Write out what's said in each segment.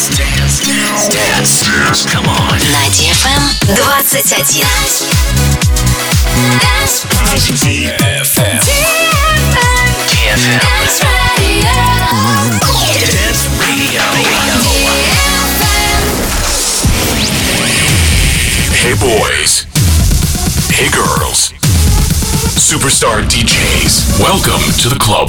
Dance, dance, dance, dance, dance. Come on. На DFM 21. Dance DFM. DFM. Dance Radio. Hey boys. Hey girls. Superstar DJs. Welcome to the club.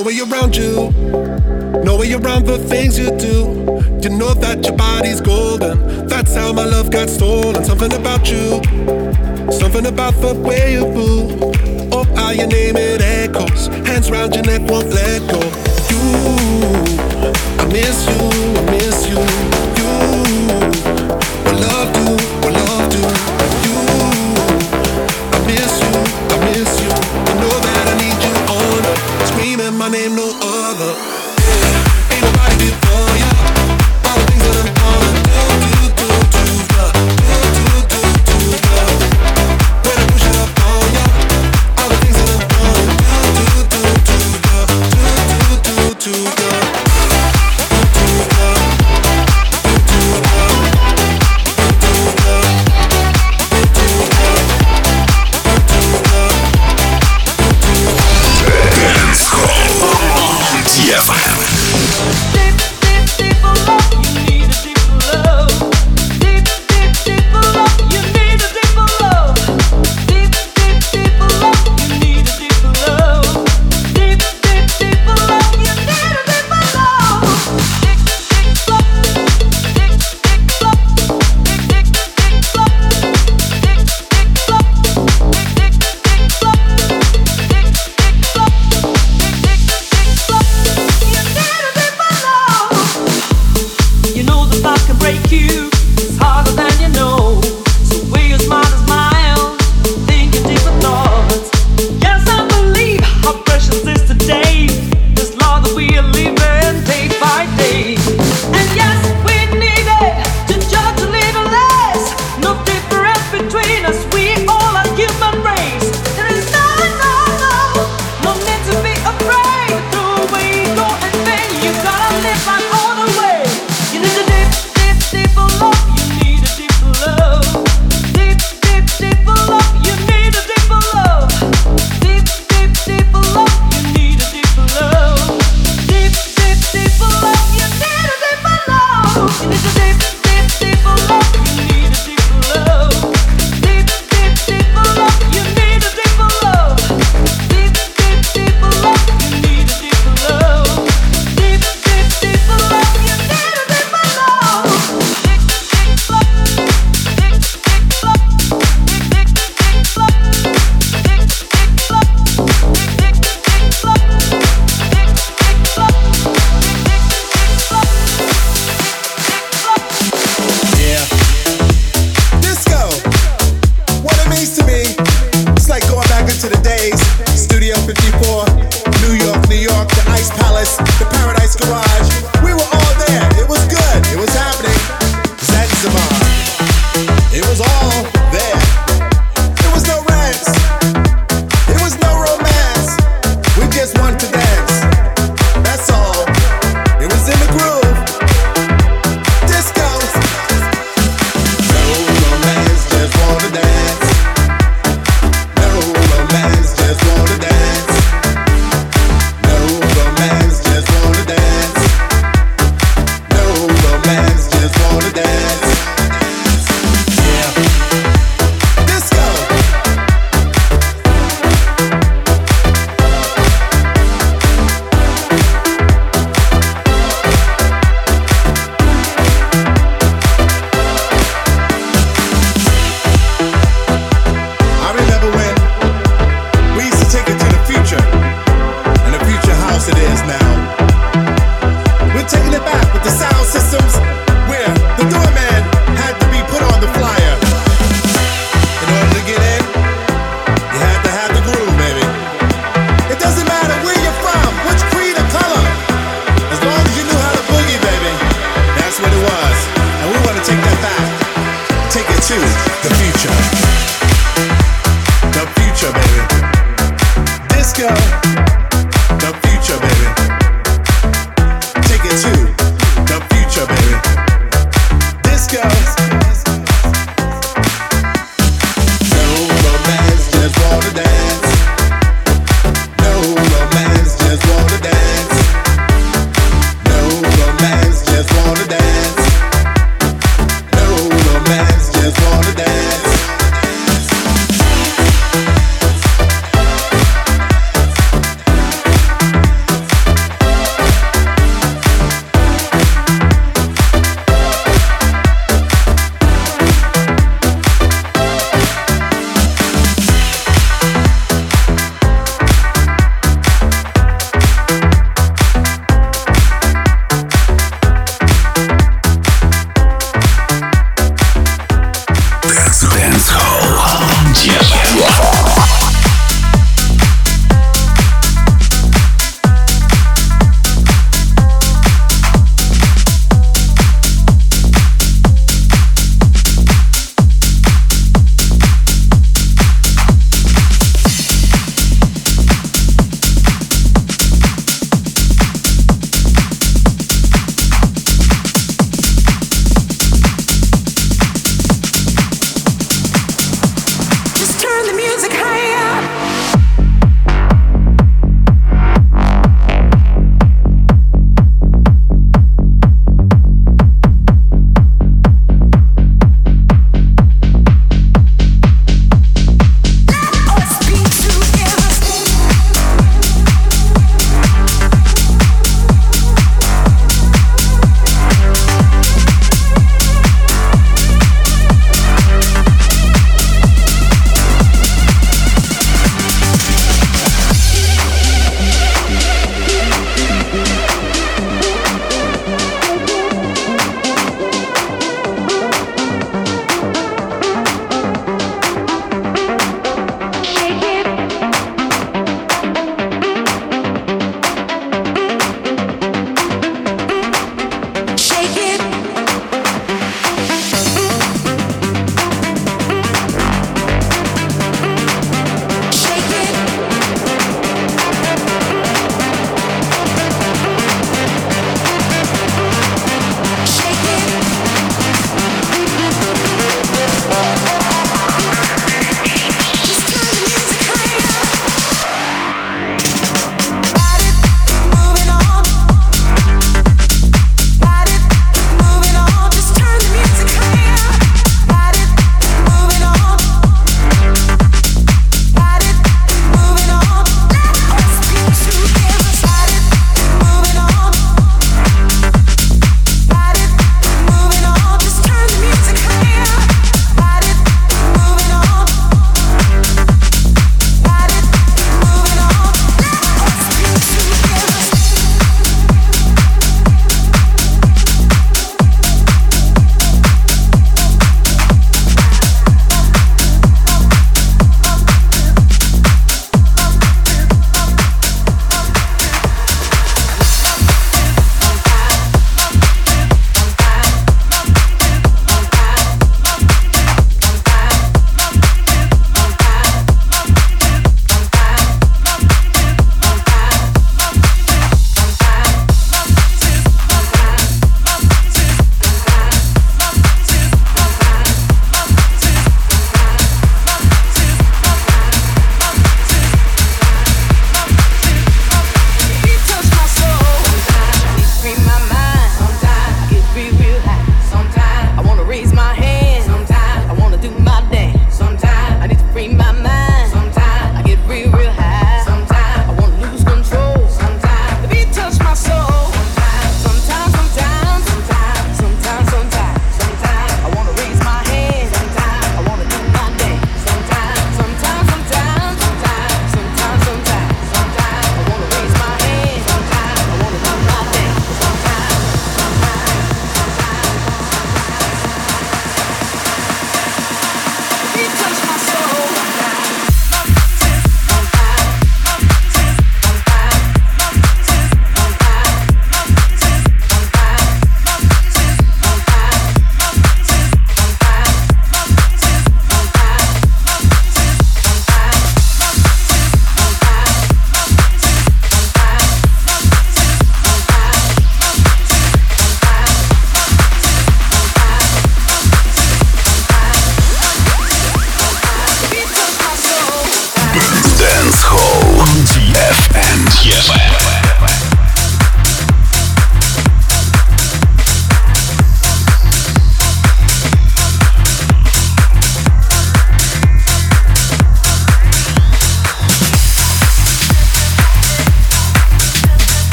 no way around you. No way around the things you do. You know that your body's golden. That's how my love got stolen. Something about you. Something about the way you move. Oh, how you name it echoes. Hands round your neck won't let go. You, I miss you. I miss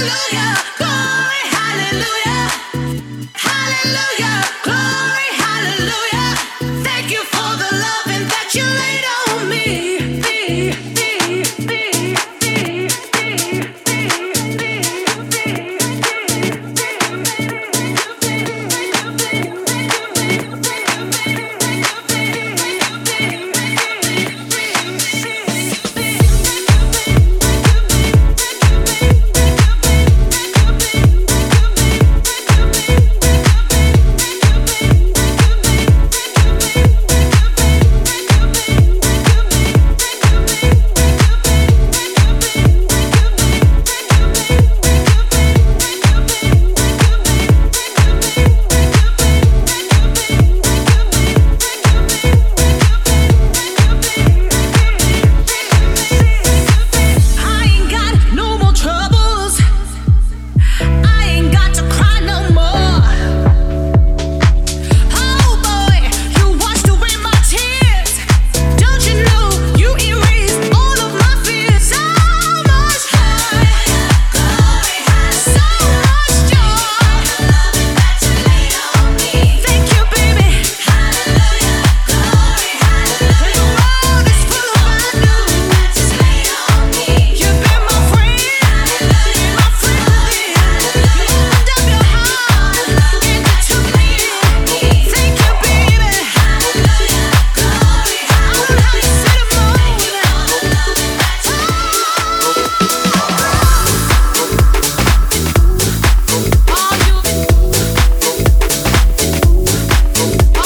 Hallelujah.